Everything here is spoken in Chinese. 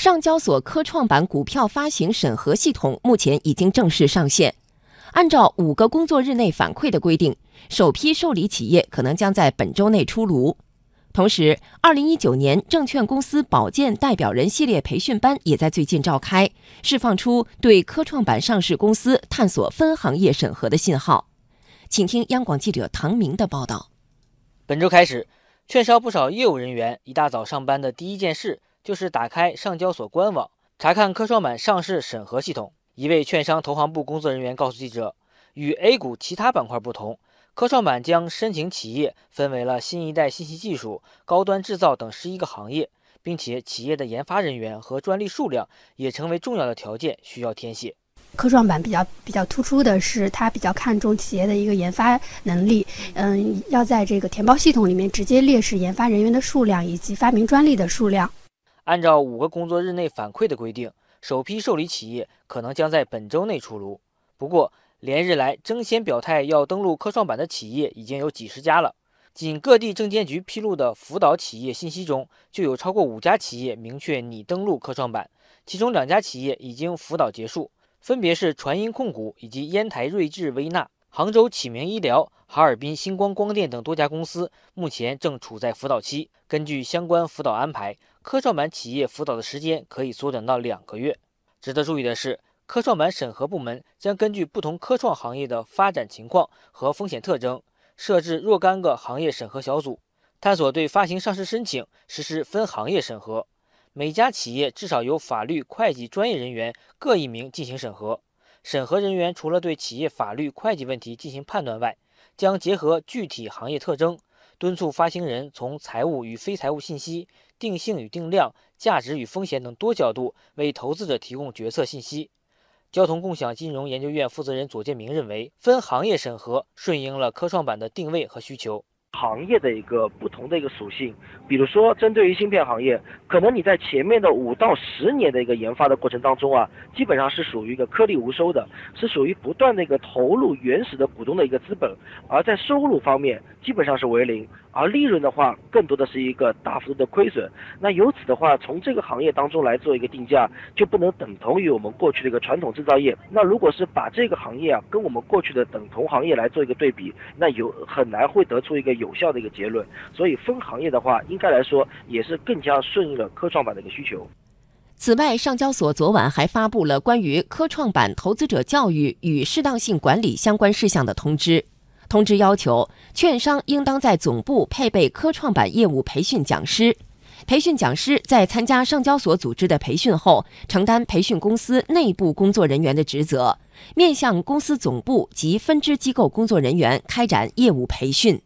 上交所科创板股票发行审核系统目前已经正式上线。按照五个工作日内反馈的规定，首批受理企业可能将在本周内出炉。同时，二零一九年证券公司保荐代表人系列培训班也在最近召开，释放出对科创板上市公司探索分行业审核的信号。请听央广记者唐明的报道。本周开始，券商不少业务人员一大早上班的第一件事就是打开上交所官网，查看科创板上市审核系统。一位券商投行部工作人员告诉记者，与 A 股其他板块不同。科创板将申请企业分为了新一代信息技术、高端制造等十一个行业，并且企业的研发人员和专利数量也成为重要的条件，需要填写。科创板比较比较突出的是，它比较看重企业的一个研发能力，嗯，要在这个填报系统里面直接列示研发人员的数量以及发明专利的数量。按照五个工作日内反馈的规定，首批受理企业可能将在本周内出炉。不过，连日来，争先表态要登陆科创板的企业已经有几十家了。仅各地证监局披露的辅导企业信息中，就有超过五家企业明确拟登陆科创板，其中两家企业已经辅导结束，分别是传音控股以及烟台睿智微纳、杭州启明医疗、哈尔滨星光光电等多家公司，目前正处在辅导期。根据相关辅导安排，科创板企业辅导的时间可以缩短到两个月。值得注意的是。科创板审核部门将根据不同科创行业的发展情况和风险特征，设置若干个行业审核小组，探索对发行上市申请实施分行业审核。每家企业至少由法律、会计专业人员各一名进行审核。审核人员除了对企业法律、会计问题进行判断外，将结合具体行业特征，敦促发行人从财务与非财务信息、定性与定量、价值与风险等多角度为投资者提供决策信息。交通共享金融研究院负责人左建明认为，分行业审核顺应了科创板的定位和需求。行业的一个不同的一个属性，比如说针对于芯片行业，可能你在前面的五到十年的一个研发的过程当中啊，基本上是属于一个颗粒无收的，是属于不断的一个投入原始的股东的一个资本，而在收入方面基本上是为零，而利润的话更多的是一个大幅度的亏损。那由此的话，从这个行业当中来做一个定价，就不能等同于我们过去的一个传统制造业。那如果是把这个行业啊跟我们过去的等同行业来做一个对比，那有很难会得出一个。有效的一个结论，所以分行业的话，应该来说也是更加顺应了科创板的一个需求。此外，上交所昨晚还发布了关于科创板投资者教育与适当性管理相关事项的通知。通知要求，券商应当在总部配备科创板业务培训讲师。培训讲师在参加上交所组织的培训后，承担培训公司内部工作人员的职责，面向公司总部及分支机构工作人员开展业务培训。